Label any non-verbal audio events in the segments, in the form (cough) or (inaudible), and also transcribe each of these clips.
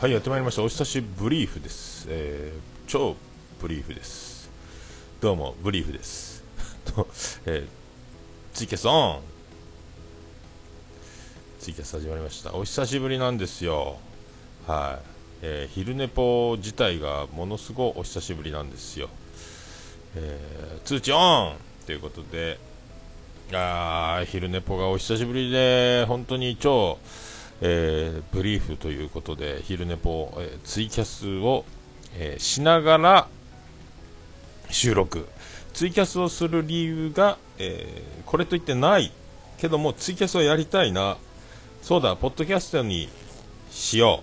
はいやってまいりました。お久しぶりーフです、えー、超ブリーフです。どうもブリーフです。と、(laughs) えー、ツイキャスオン。ツイキャス始まりました。お久しぶりなんですよ。はい、えー、昼寝ぽ自体がものすごいお久しぶりなんですよ、えー、通知オン！ということで。あー昼寝ぽがお久しぶりで本当に超えー、ブリーフということで昼寝ぽ、えー、ツイキャスを、えー、しながら収録。ツイキャスをする理由が、えこれといってないけどもツイキャスをやりたいな。そうだポッドキャストにしよ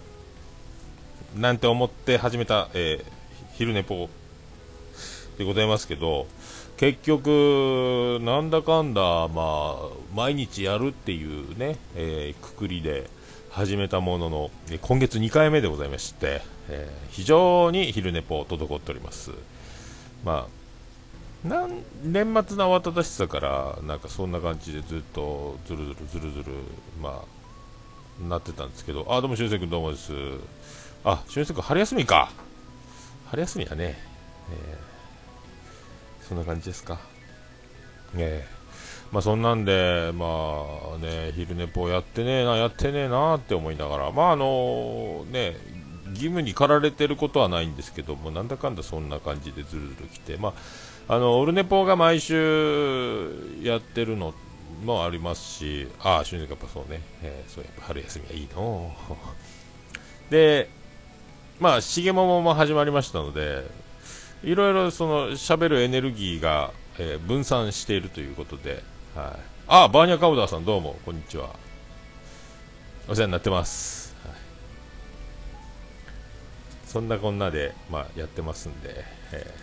う。なんて思って始めた、え昼寝ぽでございますけど結局、なんだかんだ、まあ、毎日やるっていうね、えー、くくりで始めたものの、今月2回目でございまして、えー、非常に昼寝ぽ滞っております。まあ、なん年末の慌ただしさから、なんかそんな感じでずっとずるずるずるずる、まあ、なってたんですけど、あ、どうも、しゅんせい君どうもです。あ、しゅんせい君春休みか。春休みやね。えーそんな感じですか。ええまあそんなんで、まあね、昼寝ぽやってねえな、やってねえなって思いながら、まああのね、義務に駆られてることはないんですけども、なんだかんだそんな感じでずるずる来て、まあ、あの、オルネポが毎週やってるのもありますし、ああ、春節やっぱそうね、えー、そうやっぱ春休みはいいの。(laughs) で、まあ、しげももも始まりましたので、いろいろその喋るエネルギーが、えー、分散しているということで、はい、あバーニャカウダーさんどうも。こんにちは。お世話になってます、そんなこんなで、まあ、やってますんで、え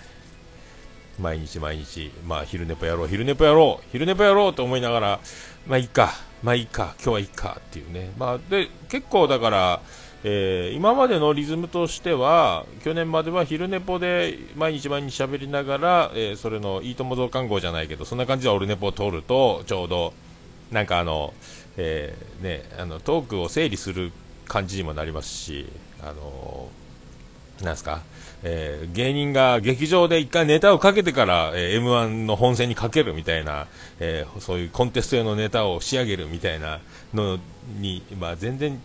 ー、毎日毎日、まあ、昼寝ぽやろう昼寝ぽやろう昼寝ぽやろうと思いながらまあいいかまあいいか今日はいいかっていうね、まあ、で結構だからえー、今までのリズムとしては去年までは昼寝ぽで毎日毎日喋りながら、えー、それのいいとも増刊号じゃないけどそんな感じでオルネポを取るとちょうどなんかあの、えー、ね、あのトークを整理する感じにもなりますし、あのなんすか、え芸人が劇場で一回ネタをかけてから、え m 1の本戦にかけるみたいな、えそういうコンテスト用のネタを仕上げるみたいなのに、まあ、全然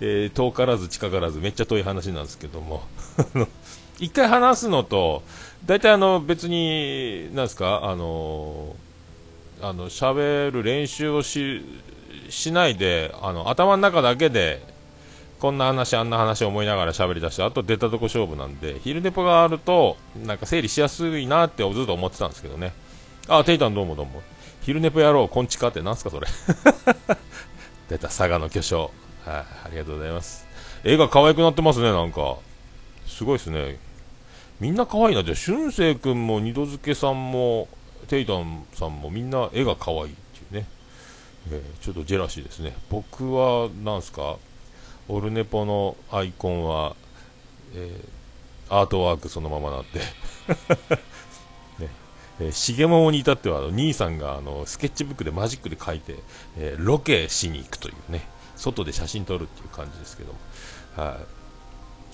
えー、遠からず近からずめっちゃ遠い話なんですけども。(laughs) 一回話すのと大体あの別になんですかあのあの喋る練習をししないであの頭の中だけでこんな話あんな話を思いながら喋り出してあと出たとこ勝負なんで昼寝ぽがあるとなんか整理しやすいなってずっと思ってたんですけどね。あテイタンどうもどうも。昼寝ぽやろうこんちかってなんすかそれ。(laughs) 出た佐賀の巨匠。はい、ありがとうございます。絵が可愛くなってますね、なんか。すごいですね。みんな可愛いな。じゃあ、俊生君も二度漬けさんも、テイタンさんもみんな絵が可愛いっていうね。えー、ちょっとジェラシーですね。僕は、なんすか、オルネポのアイコンは、えー、アートワークそのままなんで。(laughs) ねえー、しげももに至っては、あの兄さんがあのスケッチブックでマジックで描いて、えー、ロケしに行くというね。外で写真撮るっていう感じですけど。も、は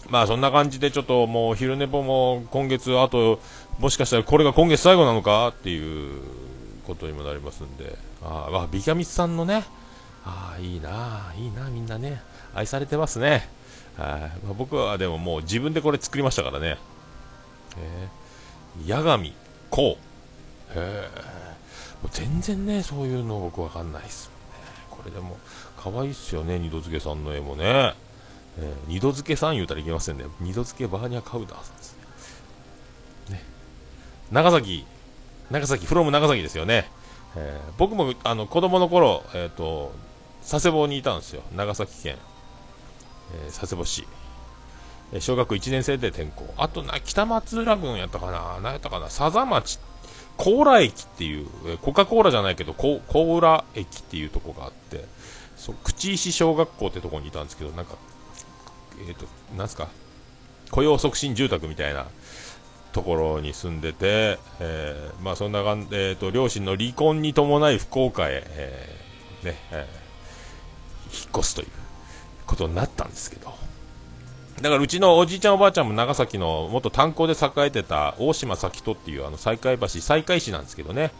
い、まあそんな感じでちょっともう昼寝ぽも今月あともしかしたらこれが今月最後なのかっていうことにもなりますんで。ああビキャミスさんのね。ああいいないいなみんなね。愛されてますね。はい、まあ、僕はでももう自分でこれ作りましたからね。え八神こう。へえ全然ねそういうの僕わかんないですね。これでも可愛いっすよね、二度漬けさんの絵もね。えー、二度漬けさん言うたらいけませんね。二度漬けバーニャカウダーさんですね。ね。長崎、長崎、フロム長崎ですよね。えー、僕もあの子供の頃、えっ、ー、と、佐世保にいたんですよ。長崎県、え、佐世保市。え小学1年生で転校。あとな、北松浦郡やったかな何やったかな佐々町高浦駅っていう、えコカ・コーラじゃないけど、高浦駅っていうとこがあって、そう口石小学校ってとこにいたんですけど、なんか、えっ、ー、と、なんすか、雇用促進住宅みたいなところに住んでて、えー、まあそんな感じ、えっ、ー、と、両親の離婚に伴い福岡へ、えー、ね、えー、引っ越すということになったんですけど、だからうちのおじいちゃんおばあちゃんも長崎の元炭鉱で栄えてた大島咲戸っていうあの西海橋、西海市なんですけどね、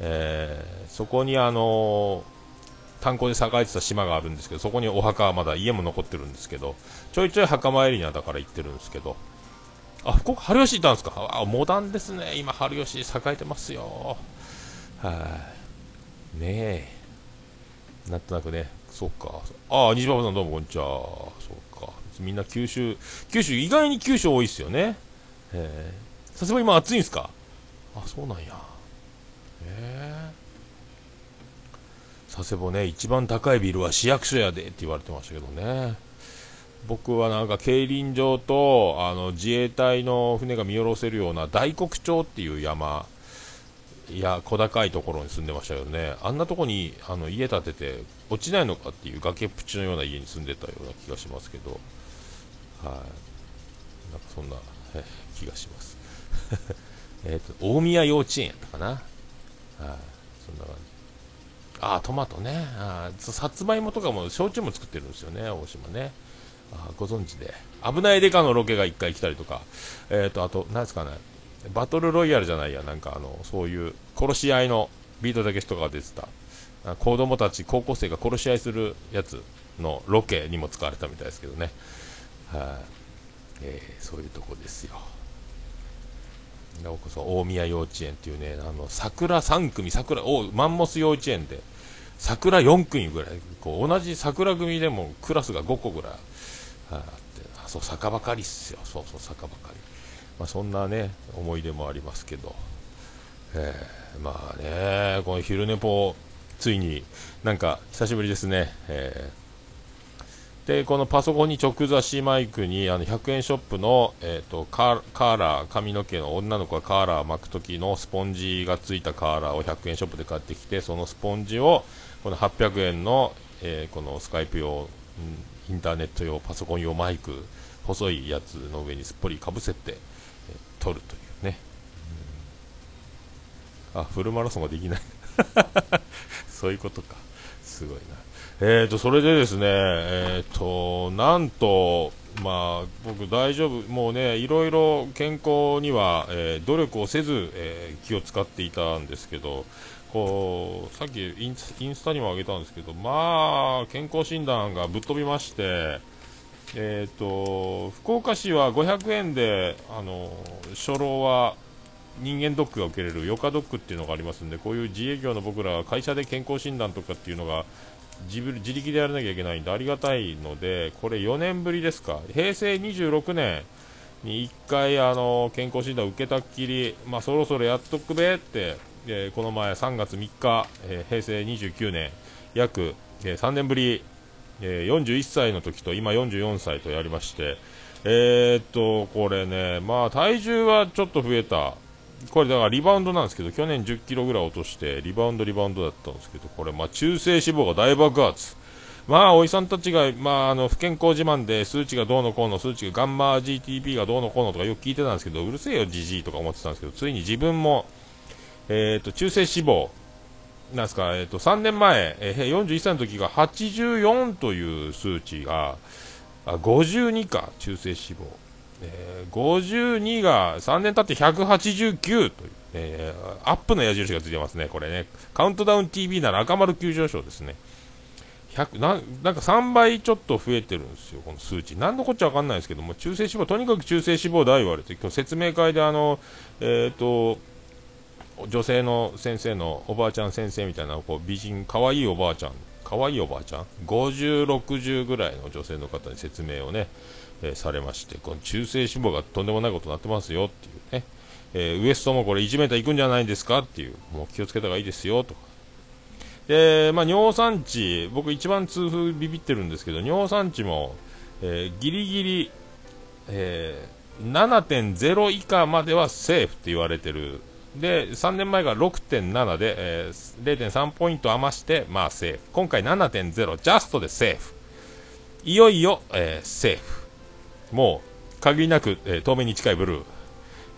えー、そこにあのー、炭鉱で栄えてた島があるんですけど、そこにお墓はまだ家も残ってるんですけど、ちょいちょい墓参りにはだから行ってるんですけど、あ、福岡、春吉行ったんですか？あ、モダンですね。今、春吉栄えてますよ。はい、ねえ。なんとなくね、そっか。あ、西馬場さんどうもこんにちは。そうか。みんな九州、九州、意外に九州多いっすよね。えー、さすが今暑いんすか？あ、そうなんや。えー、佐世保ね、一番高いビルは市役所やでって言われてましたけどね。僕はなんか競輪場とあの自衛隊の船が見下ろせるような大黒町っていう山いや小高いところに住んでましたけどね。あんなとこにあの家建てて落ちないのかっていう崖っぷちのような家に住んでたような気がしますけど。はい。なんかそんな気がします。(laughs) えと大宮幼稚園やったかな。はい。そんな感じ。あトマトね。あさつまいもとかも焼酎も作ってるんですよね。大島ね。あご存知で。危ないデカのロケが1回来たりとか。えっ、とあと何ですかね。バトルロイヤルじゃないや、なんかあの、そういう殺し合いのビートたけしとかが出てた、子供たち、高校生が殺し合いするやつのロケにも使われたみたいですけどね。はい、えー、そういうとこですよ。なおこそ大宮幼稚園っていうね、あの桜3組、桜おマンモス幼稚園で桜4組ぐらい、こう同じ桜組でもクラスが5個ぐらいあって、あそう坂ばかりっすよ、そうそう坂ばかり。まあ、そんなね思い出もありますけど、えー、まあねこの昼寝ぽついになんか久しぶりですね、えー、でこのパソコンに直差しマイクにあの100円ショップの、えーと、カーラー髪の毛の女の子がカーラー巻く時のスポンジがついたカーラーを100円ショップで買ってきてそのスポンジをこの800円の、えー、このスカイプ用、インターネット用パソコン用マイク細いやつの上にすっぽりかぶせて取るというね、うん、あフルマラソンができない。(laughs) そういうことか。すごいな。えーとそれでですねえーとなんとまあ僕大丈夫もうねいろいろ健康には、えー、努力をせず、えー、気を使っていたんですけどこうさっきインスタにもあげたんですけどまあ健康診断がぶっ飛びましてえーと、福岡市は500円であの初老は人間ドックが受けれるヨカドックっていうのがありますんでこういう自営業の僕らは会社で健康診断とかっていうのが自自力でやらなきゃいけないんでありがたいのでこれ4年ぶりですか平成26年に1回あの健康診断を受けたっきり、まあ、そろそろやっとくべって、えー、この前3月3日、えー、平成29年約、えー、3年ぶりえ、41歳の時と今44歳とやりまして、え、っと、これね、まあ体重はちょっと増えた。これだからリバウンドなんですけど、去年10キロぐらい落として、リバウンド、リバウンドだったんですけど、これ、まあ中性脂肪が大爆発。まあ、おじさんたちが、まあ、あの、不健康自慢で、数値がどうのこうの、数値がガンマ GTP がどうのこうのとかよく聞いてたんですけど、うるせえよ、じじいとか思ってたんですけど、ついに自分も、えっ、と、中性脂肪、なんすか、えっ、と、3年前、えー、41歳の時が84という数値が、あ52か、中性脂肪。えー、52が3年経って189という、えー、アップの矢印がついてますね、これね。カウントダウン TV なら赤丸急上昇ですね。100ななんか3倍ちょっと増えてるんですよ、この数値。何のこっちゃ分かんないですけども、中性脂肪、とにかく中性脂肪だ言われて、今日説明会であの、えっ、ー、と、女性の先生のおばあちゃん先生みたいなこう美人可愛いいおばあちゃん可愛いおばあちゃん？50、60ぐらいの女性の方に説明をね、えー、されましてこの中性脂肪がとんでもないことになってますよっていうね、えー、ウエストもこれ 1m いくんじゃないですかっていうもう気をつけた方がいいですよと。かで、まあ、尿酸値僕一番痛風ビビってるんですけど尿酸値も、えー、ギリギリ、え7.0以下まではセーフって言われてる。で3年前が6.7で、えー、0.3ポイント余して、まあ、セーフ。今回7.0ジャストでセーフ。いよいよ、えー、セーフ。もう限りなく、えー、透明に近いブルー、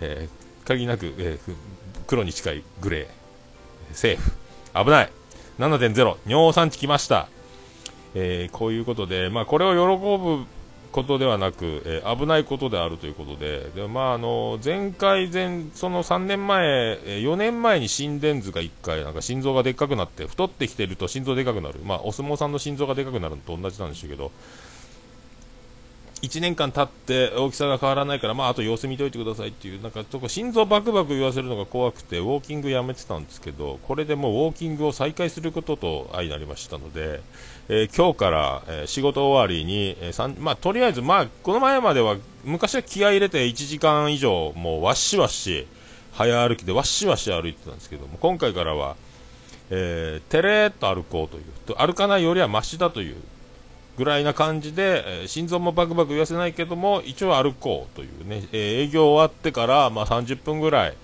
えー、限りなく、えー、黒に近いグレーセーフ。危ない。7.0尿酸値きました、えー、こういうことで、まあ、これを喜ぶことではなく、えー、危ないことであるということで、でまあ、あの前回前、その3年前、えー、4年前に心電図が1回、なんか心臓がでっかくなって、太ってきてると心臓でかくなる、まあ、お相撲さんの心臓がでかくなるのと同じなんでしょうけど、1年間経って大きさが変わらないから、まあ、あと様子見といてくださいっていう、なんかちょっと心臓バクバク言わせるのが怖くて、ウォーキングやめてたんですけど、これでもうウォーキングを再開することと相なりましたので、えー、今日から、えー、仕事終わりに、えー、まあ、とりあえず、まあ、この前までは、昔は気合入れて1時間以上、もうわっしわし、早歩きでわっしわし歩いてたんですけども、今回からは、えー、てれーっと歩こうという、歩かないよりはましだというぐらいな感じで、えー、心臓もバクバク言わせないけども、一応歩こうというね、えー、営業終わってから、まあ、30分ぐらい、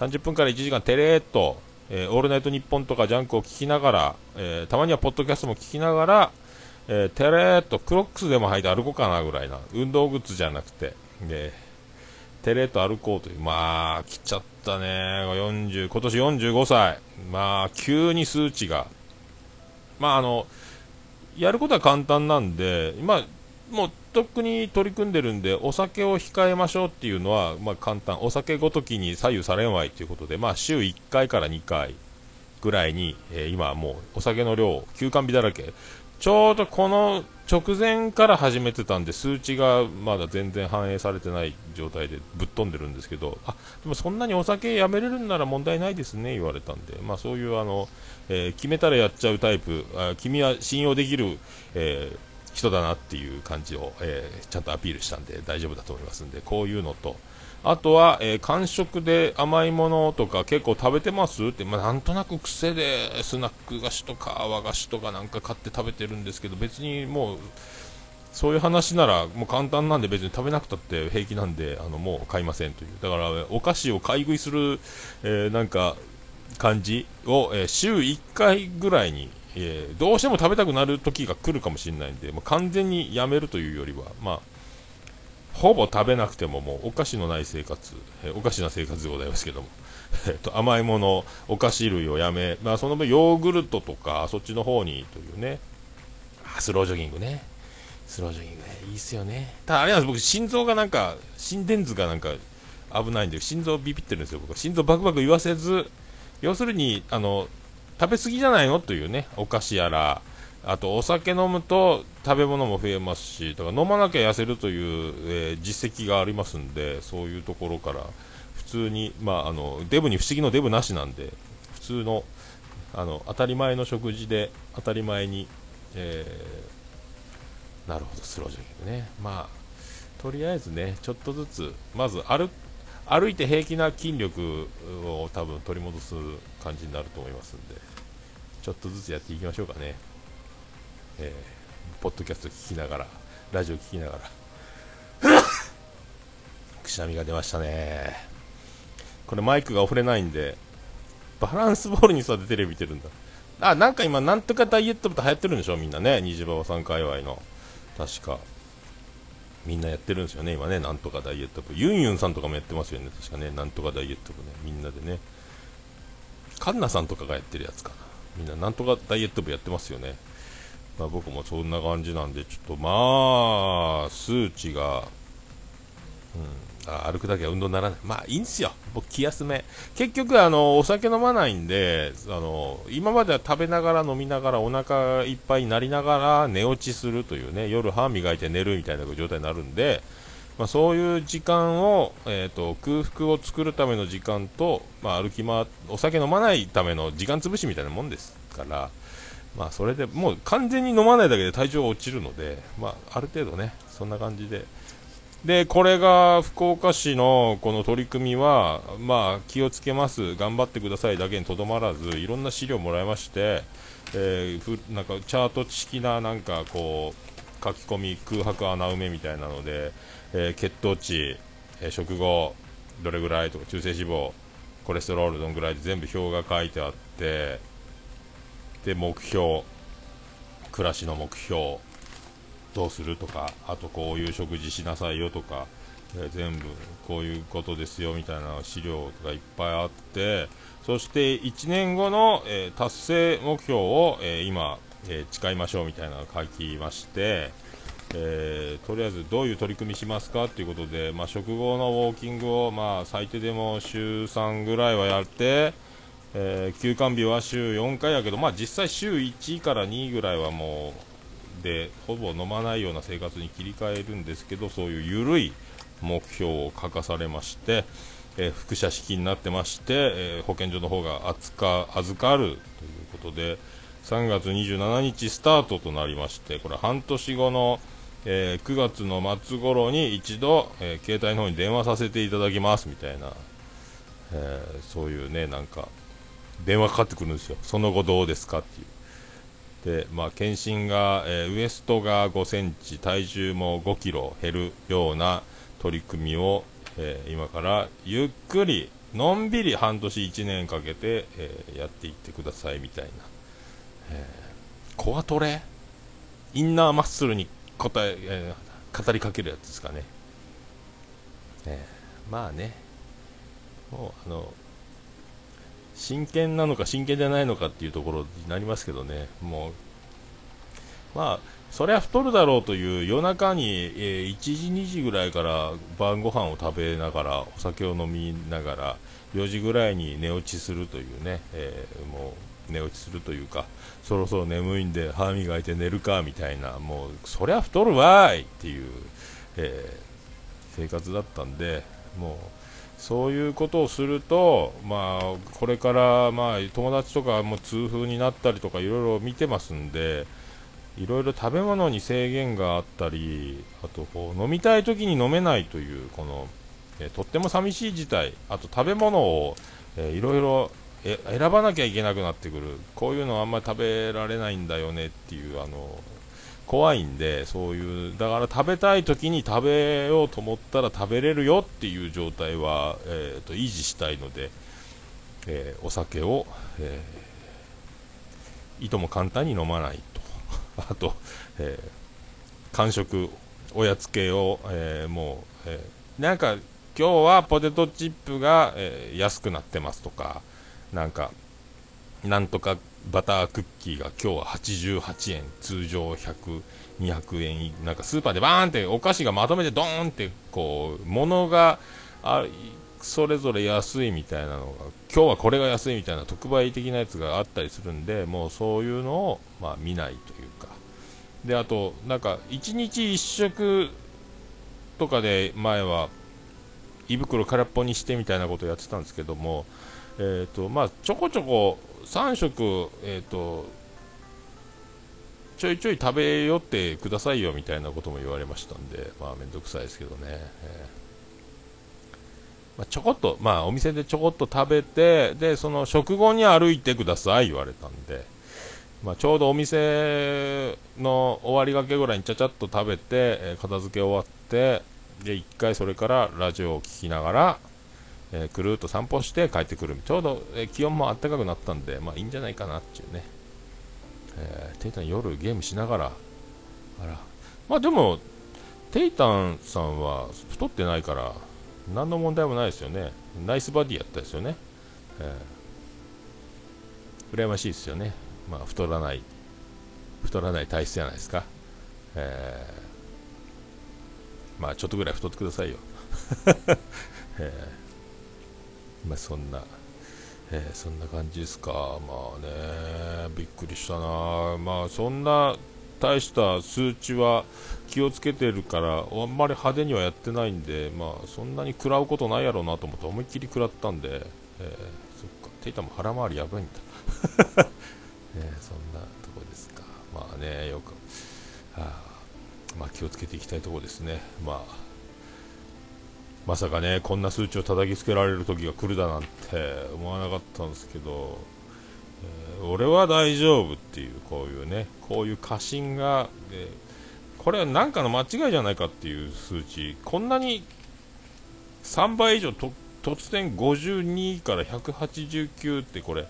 30分から1時間、てれーっと、えー、オールナイトニッポンとかジャンクを聞きながら、えたまにはポッドキャストも聞きながら、えてれーっとクロックスでも履いて歩こうかなぐらいな、運動グッズじゃなくて、えてれーと歩こうという、まあ、来ちゃったね、40、今年45歳、まあ、急に数値が、まあ、あの、やることは簡単なんで、今、もうとっくに取り組んでるんで、お酒を控えましょうっていうのは、まあ、簡単、お酒ごときに左右されんわいということで、まあ、週1回から2回ぐらいに、えー、今、もうお酒の量、休館日だらけ、ちょうどこの直前から始めてたんで、数値がまだ全然反映されてない状態でぶっ飛んでるんですけど、あでもそんなにお酒やめれるんなら問題ないですね、言われたんで、まあ、そういうあの、えー、決めたらやっちゃうタイプ、あ君は信用できる、えー、人だなっていう感じを、えー、ちゃんとアピールしたんで大丈夫だと思いますんで、こういうのと、あとは、えー、間食で甘いものとか結構食べてます？って、まあ、なんとなく癖でスナック菓子とか和菓子とかなんか買って食べてるんですけど別にもうそういう話ならもう簡単なんで別に食べなくたって平気なんであのもう買いませんという。だからお菓子を買い食いする、えー、なんか感じを、えー、週1回ぐらいに、えどうしても食べたくなる時が来るかもしれないんでもう完全にやめるというよりはまあほぼ食べなくてももうお菓子のない生活、え、おかしな生活でございますけども、(laughs) えーと、甘いもの、お菓子類をやめ、まあ、その分ヨーグルトとかそっちの方にというね、スロージョギングね、スロージョギングね、いいっすよね。ただあれなんです、僕、心臓がなんか、心電図がなんか危ないんで、心臓ビビってるんですよ、僕。は。心臓バクバク言わせず、要するに、あの、食べ過ぎじゃないの？というね、お菓子やら、あとお酒飲むと食べ物も増えますし、だから飲まなきゃ痩せるという、えー、実績がありますんで、そういうところから普通に、まあ、あのデブに不思議のデブなしなんで、普通のあの当たり前の食事で当たり前に、えー、なるほど、スロージョギングね、まあ、とりあえずね、ちょっとずつ、まず歩歩いて平気な筋力を多分取り戻す感じになると思いますんで、ちょっとずつやっていきましょうかね。えー、ポッドキャスト聞きながら、ラジオ聞きながら、(coughs) くしゃみが出ましたね。これマイクが触れないんで、バランスボールに座ってテレビ見てるんだ。あ、なんか今、なんとかダイエット部と流行ってるんでしょ、みんなね。虹馬さん界隈の。確か。みんなやってるんですよね、今ね。なんとかダイエット部。ユンユンさんとかもやってますよね。確かね。なんとかダイエット部ね。みんなでね。カンナさんとかがやってるやつかな。みんななんとかダイエット部やってますよね。まあ、僕もそんな感じなんで、ちょっとまあ、数値が、うん、あ歩くだけは運動にならない。まあいいんですよ。僕気休め。結局あの、お酒飲まないんで、あの、今までは食べながら飲みながらお腹いっぱいになりながら寝落ちするというね、夜歯磨いて寝るみたいな状態になるんで、まあ、そういう時間を、えーと、空腹を作るための時間と、まあ、歩き回お酒飲まないための時間潰しみたいなもんですから、まあ、それでもう完全に飲まないだけで体調が落ちるので、まあ、ある程度ね、そんな感じで。で、これが福岡市のこの取り組みは、まあ、気をつけます、頑張ってくださいだけにとどまらず、いろんな資料もらいまして、えー、ふなんかチャート式ななんかこう書き込み、空白穴埋めみたいなので、えー、血糖値、えー、食後、どれぐらいとか、中性脂肪、コレステロールどんぐらいで全部表が書いてあって、で目標暮らしの目標どうするとかあとこういう食事しなさいよとか、え全部こういうことですよみたいな資料がいっぱいあってそして1年後の、えー、達成目標を、えー、今、えー、誓いましょうみたいなのを書きましてえ、とりあえずどういう取り組みしますかということで、まあ、食後のウォーキングを、まあ、最低でも週3ぐらいはやって、えー、休館日は週4回やけど、まあ、実際週1から2ぐらいはもうでほぼ飲まないような生活に切り替えるんですけどそういう緩い目標を書かされまして、えー、副社式になってまして、えー、保健所の方が扱預かるということで3月27日スタートとなりましてこれ半年後の、えー、9月の末頃に一度、え携帯の方に電話させていただきますみたいな、えそういうねなんか電話かかってくるんですよ。その後どうですかっていう。で、まあ、検診が、えウエストが5センチ体重も5キロ減るような取り組みを、えー、今からゆっくりのんびり半年1年かけて、えー、やっていってくださいみたいな、えー、コアトレ？インナーマッスルに答ええー、語りかけるやつですかね、えー、まあね。もうあの真剣なのか真剣じゃないのかっていうところになりますけどね。もうまあそりゃ太るだろうという夜中に、え、1時、2時ぐらいから晩ご飯を食べながらお酒を飲みながら4時ぐらいに寝落ちするというね、えー、もう寝落ちするというかそろそろ眠いんで歯磨いて寝るかみたいなもうそりゃ太るわーいっていう、えー、生活だったんでもうそういうことをすると、まあ、これから、まあ、友達とかも痛風になったりとかいろいろ見てますんで。いろいろ食べ物に制限があったりあとこう飲みたい時に飲めないというこの、えとっても寂しい事態あと食べ物を、えー、いろいろ選ばなきゃいけなくなってくるこういうのはあんまり食べられないんだよねっていうあの怖いんでそういうだから食べたい時に食べようと思ったら食べれるよっていう状態は、えーと、維持したいので、えー、お酒を、えー、いとも簡単に飲まないと。(laughs) あと、えー、間食、おやつ系を、えー、もう、えー、なんか、今日はポテトチップが、え安くなってますとか、なんか、なんとかバタークッキーが今日は88円、通常100、200円、なんかスーパーでバーンってお菓子がまとめてドーンって、こう、物があそれぞれ安いみたいなのが、今日はこれが安いみたいな特売的なやつがあったりするんで、もうそういうのを、まあ、見ないというか、であとなんか1日1食とかで前は胃袋空っぽにしてみたいなことをやってたんですけども、えーとまあ、ちょこちょこ3食、えーと、ちょいちょい食べよってくださいよみたいなことも言われましたんで、まあ、めんどくさいですけどね、えー、まあ、ちょこっと、まあ、お店でちょこっと食べてでその食後に歩いてください言われたんで。まあ、ちょうどお店の終わりがけぐらいにちゃちゃっと食べて、えー、片付け終わってで1回それからラジオを聴きながら、えー、くるっと散歩して帰ってくる。ちょうど、えー、気温も暖かくなったんで、まあ、いいんじゃないかなっていうね、えー、テイタン夜ゲームしながら。あら。まあでもテイタンさんは太ってないから何の問題もないですよね。ナイスバディやったですよね、えー、羨ましいですよね。まあ、太らない太らない体質じゃないですか、えー、まあちょっとぐらい太ってくださいよ、えー、まあそんな、えー、そんな感じですかまあねびっくりしたなまあそんな大した数値は気をつけてるからあんまり派手にはやってないんでまあそんなに食らうことないやろうなと思って思いっきり食らったんで、えー、そっかテイタも腹回りやばいんだね、(laughs) そんなとこですか。まあね、よく、はあ、まあ、気をつけていきたいところですね。まあ、まさかね、こんな数値を叩きつけられる時が来るだなんて思わなかったんですけど、えー、俺は大丈夫っていう、こういうね、こういう過信が、えー、これは何かの間違いじゃないかっていう数値、こんなに3倍以上と突然52から189ってこれ、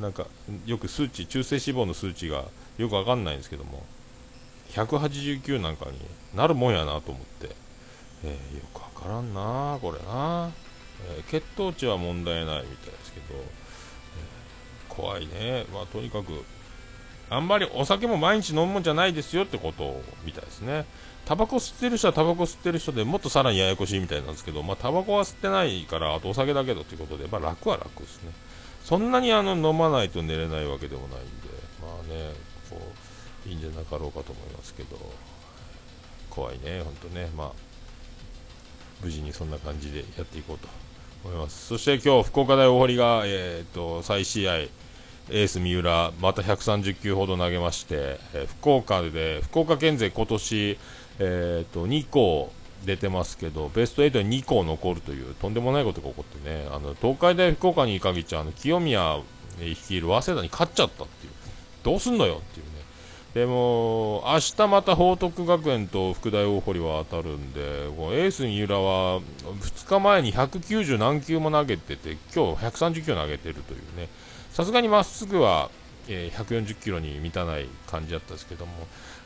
なんかよく数値中性脂肪の数値がよくわかんないんですけども189なんかになるもんやなと思って、えー、よくわからんなこれな、えー、血糖値は問題ないみたいですけど、えー、怖いねまあとにかくあんまりお酒も毎日飲むもんじゃないですよってことみたいですね。タバコ吸ってる人はタバコ吸ってる人でもっとさらにややこしいみたいなんですけど、まあ、タバコは吸ってないから、あとお酒だけどということで、まあ、楽は楽ですね。そんなにあの飲まないと寝れないわけでもないんで、まあね、こう、いいんじゃなかろうかと思いますけど、怖いね、ほんとね、まあ、無事にそんな感じでやっていこうと思います。そして今日、福岡大大堀が、えー、っと、再試合、エース三浦、また130球ほど投げまして、えー、福岡で、福岡県勢今年、えーと、2校出てますけど、ベスト8に2校残るというとんでもないことが起こってね、あの東海大福岡に限っちゃあの清宮率いる早稲田に勝っちゃったっていう、どうすんのよっていうね。でも、明日また報徳学園と福大大堀は当たるんで、エース三浦は2日前に190何球も投げてて、今日130球投げてるというね、さすがにまっすぐは、えー、140キロに満たない感じだったんですけども、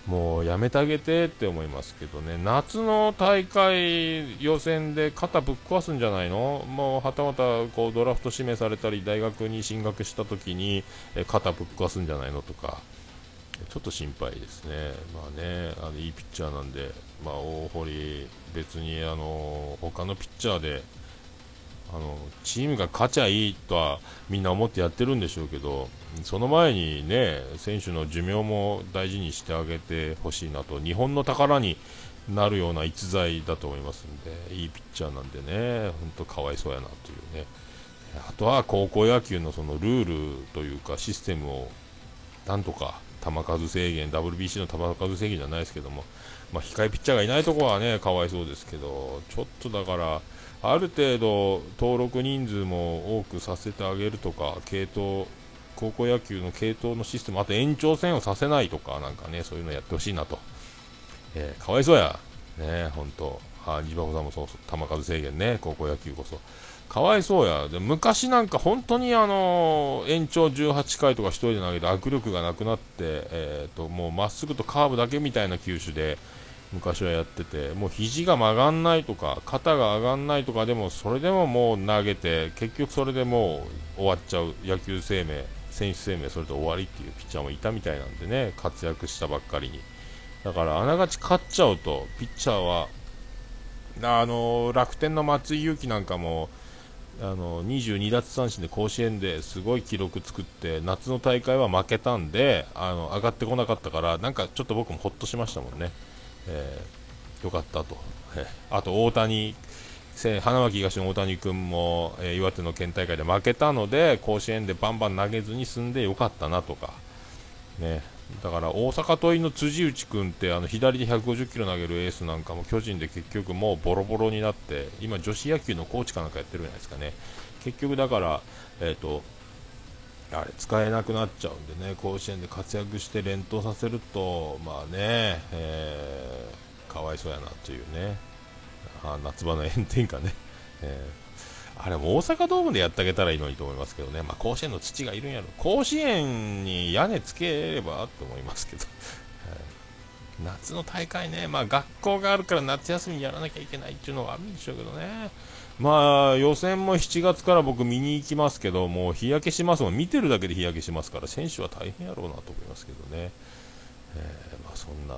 もうやめてあげてって思いますけどね、夏の大会予選で肩ぶっ壊すんじゃないの？もうはたまたこうドラフト指名されたり、大学に進学した時にえ肩ぶっ壊すんじゃないのとか、ちょっと心配ですね、まあね、あのいいピッチャーなんで、まあ、大堀、別にあの他のピッチャーであのチームが勝ちゃいいとはみんな思ってやってるんでしょうけどその前にね選手の寿命も大事にしてあげてほしいなと日本の宝になるような逸材だと思いますんでいいピッチャーなんでね本当かわいそうやなというね。あとは高校野球のそのルールというかシステムをなんとか球数制限 WBC の球数制限じゃないですけども、まあ、控えピッチャーがいないところはねかわいそうですけどちょっとだからある程度登録人数も多くさせてあげるとか系統高校野球の系統のシステムあと延長戦をさせないとかなんかねそういうのやってほしいなと、えー、かわいそうや。ね本当。あジバコさんもそう。球数制限ね高校野球こそ。かわいそうやで昔なんか本当にあの延長18回とか1人で投げて握力がなくなって、えーと、もうまっすぐとカーブだけみたいな球種で昔はやってて、もう肘が曲がんないとか、肩が上がんないとかでも、それでももう投げて、結局それでもう終わっちゃう、野球生命、選手生命、それで終わりっていうピッチャーもいたみたいなんでね、活躍したばっかりに。だから、あながち勝っちゃうと、ピッチャーは、あの楽天の松井裕樹なんかも、あの22奪三振で甲子園ですごい記録作って夏の大会は負けたんであの上がってこなかったからなんかちょっと僕もほっとしましたもんね。えー、よかったと、あと大谷花巻東の大谷君も、えー、岩手の県大会で負けたので甲子園でバンバン投げずに済んでよかったなとか、ね、だから大阪桐蔭の辻内君ってあの左で150キロ投げるエースなんかも巨人で結局もうボロボロになって今、女子野球のコーチかなんかやってるじゃないですかね。結局だから、えーとあれ使えなくなっちゃうんでね甲子園で活躍して連投させるとまあね、えー、かわいそうやなというね。あ夏場の炎天下ね、えー、あれも大阪ドームでやってあげたらいいのにと思いますけどね、まあ、甲子園の土がいるんやろ。甲子園に屋根つければと思いますけど、夏の大会ね、まあ、学校があるから夏休みやらなきゃいけないっていうのはあるんでしょうけどね。まあ予選も7月から僕見に行きますけどもう日焼けしますもん。見てるだけで日焼けしますから選手は大変やろうなと思いますけどね、えー、まあ、そんな、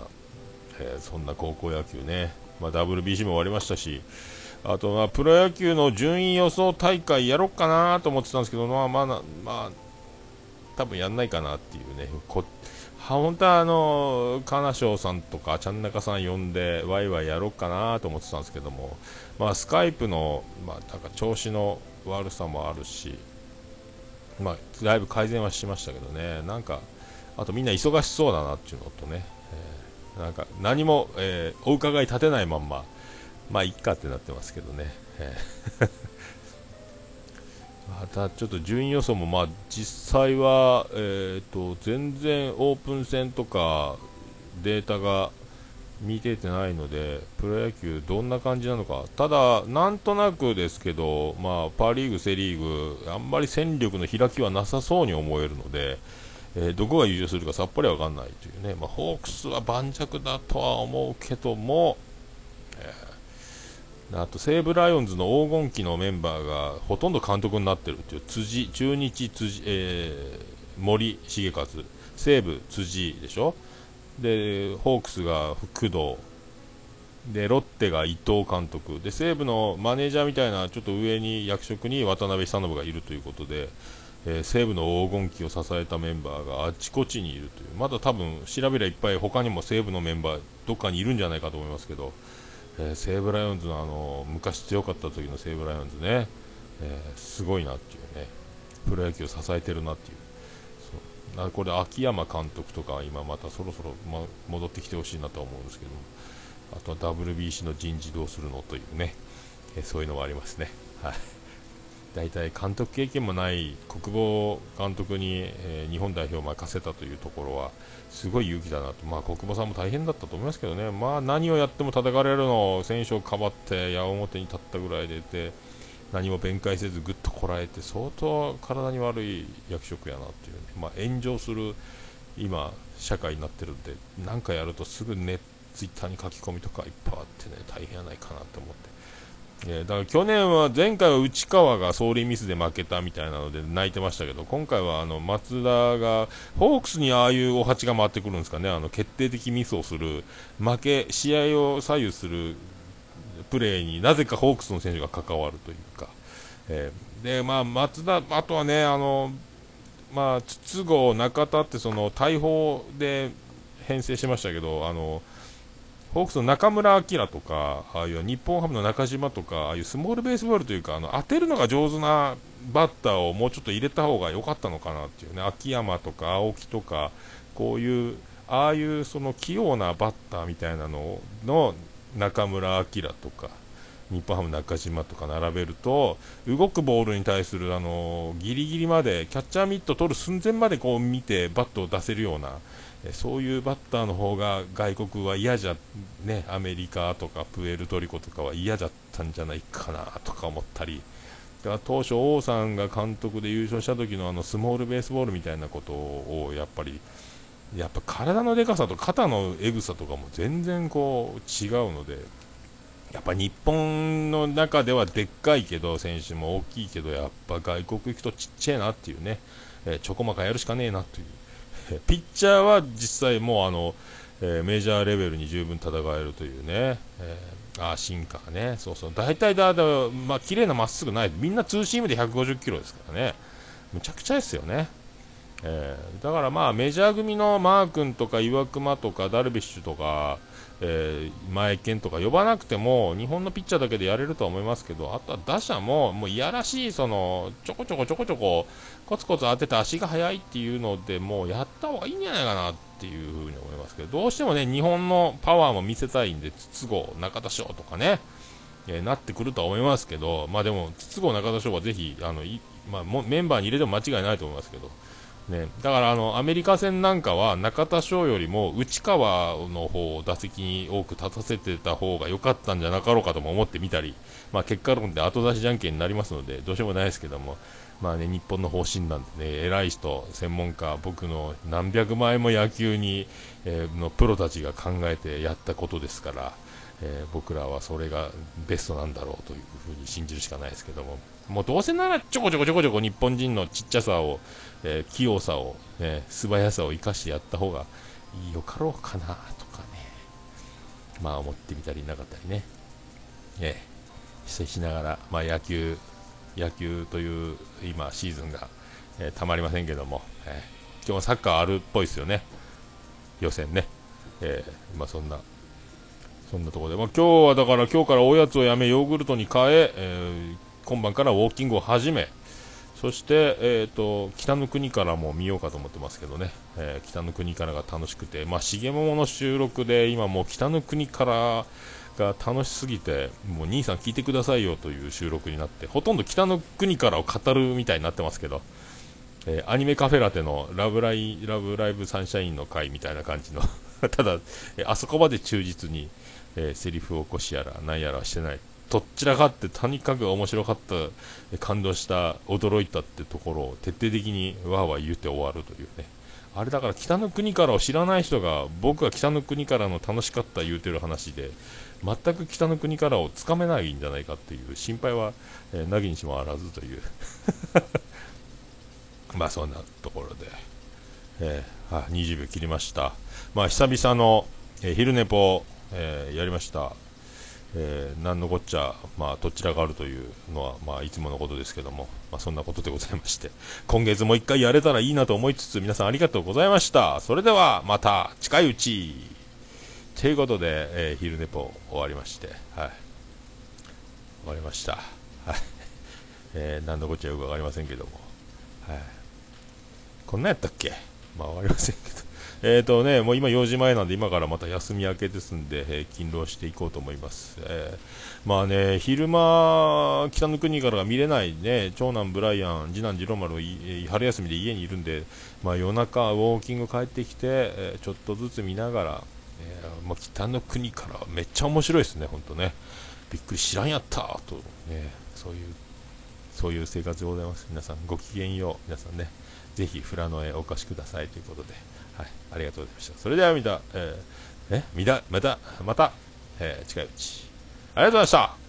えー、そんな高校野球ね、まあ、WBC も終わりましたし。あとはプロ野球の順位予想大会やろうかなと思ってたんですけど、まあまあ、まあ、多分やんないかなっていうね。こ本当はあの金賞さんとかちゃん中さん呼んでワイワイやろうかなと思ってたんですけども、まあ、スカイプの、まあ、なんか調子の悪さもあるし、まあ、だいぶ改善はしましたけどね。なんかあとみんな忙しそうだなっていうのとね、えー、なんか何も、えー、お伺い立てないまんままあいっかってなってますけどね、(laughs) またちょっと順位予想も、まあ、実際は、えーと、全然オープン戦とかデータが見ててないのでプロ野球どんな感じなのか。ただ、なんとなくですけど、まあ、パ・リーグ、セ・リーグあんまり戦力の開きはなさそうに思えるので、えー、どこが優勝するかさっぱり分かんないというね、まあ、ホークスは盤石だとは思うけども、えーあと西武ライオンズの黄金期のメンバーがほとんど監督になってるっていう辻中日辻、えー、森重和。西武、辻でしょ、でホークスが工藤、でロッテが伊藤監督。で西武のマネージャーみたいなちょっと上に役職に渡辺久信がいるということで、えー、西武の黄金期を支えたメンバーがあちこちにいるという。まだ多分調べりゃいっぱい他にも西武のメンバーどっかにいるんじゃないかと思いますけど、えー、西武ライオンズのあの昔強かった時の西武ライオンズね、えー、すごいなっていうね。プロ野球を支えてるなっていう。そう。これ秋山監督とか今またそろそろ、ま、戻ってきてほしいなと思うんですけどあとは WBC の人事どうするのというね、えそういうのもありますね。はい。大体監督経験もない国防監督に、えー、日本代表を任せたというところはすごい勇気だなと、まあ、国防さんも大変だったと思いますけどね、まあ、何をやっても叩かれるのを選手をかばって矢面に立ったぐらいでいて何も弁解せずぐっとこらえて相当体に悪い役職やなっていう、ね、まあ、炎上する今、社会になってるんで何かやるとすぐネッツイッターに書き込みとかいっぱいあってね、大変やないかなと思って。えー、だから去年は、前回は内川が走塁ミスで負けたみたいなので泣いてましたけど、今回はあの松田が、ホークスにああいうお鉢が回ってくるんですかね、あの決定的ミスをする、負け、試合を左右するプレーになぜかホークスの選手が関わるというか、えー、で、まあ、松田、あとはね、あの、まあ、筒香、中田ってその大砲で編成しましたけど、あの、ホークスの中村晃とか、ああいう日本ハムの中島とか、ああいうスモールベースボールというか、あの当てるのが上手なバッターをもうちょっと入れた方が良かったのかなっていうね、秋山とか青木とか、こういう、ああいうその器用なバッターみたいなのの中村晃とか、日本ハム中島とか並べると、動くボールに対するあのギリギリまで、キャッチャーミット取る寸前までこう見て、バットを出せるような、そういうバッターの方が外国は嫌じゃ、ね、アメリカとかプエルトリコとかは嫌だったんじゃないかなとか思ったり、だから当初、王さんが監督で優勝した時のあのスモールベースボールみたいなことをやっぱり、やっぱ体のでかさと肩のえぐさとかも全然こう違うので、やっぱ日本の中ではでっかいけど、選手も大きいけど、やっぱ外国行くとちっちゃいなっていうね、えー、ちょこまかやるしかねえなという。ピッチャーは実際もうあの、えー、メジャーレベルに十分戦えるというね、えー、あシンカーね、そうそう、大体だ、だまあ綺麗なまっすぐない、みんなツーシームで150キロですからね、むちゃくちゃですよね。えー、だからまあメジャー組のマー君とか岩隈とかダルビッシュとか、えー、前剣とか呼ばなくても日本のピッチャーだけでやれるとは思いますけどあとは打者ももういやらしいそのちょこちょこちょこちょこコツコツ当てて足が速いっていうのでもうやった方がいいんじゃないかなっていうふうに思いますけどどうしてもね日本のパワーも見せたいんで筒香、中田翔とかね、えー、なってくるとは思いますけどまあでも筒香、中田翔はぜひあの、まあ、メンバーに入れても間違いないと思いますけど。ね、だからあのアメリカ戦なんかは中田翔よりも内川の方を打席に多く立たせてた方が良かったんじゃなかろうかとも思ってみたり、まあ、結果論で後出しじゃんけんになりますのでどうしようもないですけども、まあね、日本の方針なんでね偉い人、専門家僕の何百万円も野球に、えー、のプロたちが考えてやったことですから。えー、僕らはそれがベストなんだろうというふうに信じるしかないですけども、もうどうせならちょこちょこちょこちょこ日本人のちっちゃさを、えー、器用さを、ね、素早さを生かしてやった方がよかろうかなとかね、まあ思ってみたりなかったりね、えー、しながら、まあ野球、野球という今シーズンが、えー、たまりませんけども、えー、今日もサッカーあるっぽいですよね、予選ね、えー、まあそんなそんなところで、まあ、今日はだから今日からおやつをやめヨーグルトに変ええ、今晩からウォーキングを始め。そして、えーと、北の国からも見ようかと思ってますけどね、えー、北の国からが楽しくて、まあ、重桃の収録で今もう北の国からが楽しすぎてもう兄さん聞いてくださいよという収録になってほとんど北の国からを語るみたいになってますけど、えー、アニメカフェラテのラブライラブライブサンシャインの回みたいな感じの (laughs) ただ、えー、あそこまで忠実にえー、セリフ起こしやら何やらしてない。どちらかってとにかく面白かった感動した驚いたってところを徹底的にわーわー言って終わるというね。あれだから北の国からを知らない人が僕が北の国からの楽しかった言うてる話で全く北の国からをつかめないんじゃないかっていう心配は、えー、なぎにしもあらずという (laughs) まあそんなところで、えー、は20秒切りました。まあ、久々の、えー、昼寝ぽ、えー、やりました。えー、何のこっちゃ、まあ、どちらがあるというのは、まあ、いつものことですけども、まあ、そんなことでございまして、今月も一回やれたらいいなと思いつつ、皆さんありがとうございました。それでは、また、近いうち。ということで、えー、昼寝ぽ終わりまして、はい。終わりました。はい。(laughs) えー、何のこっちゃよくわかりませんけども、はい。こんなやったっけ？まあ、わかりませんけど。(laughs) え、とね、もう今4時前なんで、今からまた休み明けですんで、えー、勤労していこうと思います。えー、まあね、昼間、北の国からが見れないね、長男ブライアン、次男次郎丸、春休みで家にいるんで、まあ夜中、ウォーキング帰ってきて、えちょっとずつ見ながら、えまあ、北の国からめっちゃ面白いですね、本当ね。びっくり知らんやったと、ね、そういう、そういう生活でございます。皆さんごきげんよう。皆さんね、ぜひ富良野へお越しくださいということで。はい、ありがとうございました。それではみた、えー、え、みだ、また、また、えー、近いうち。ありがとうございました。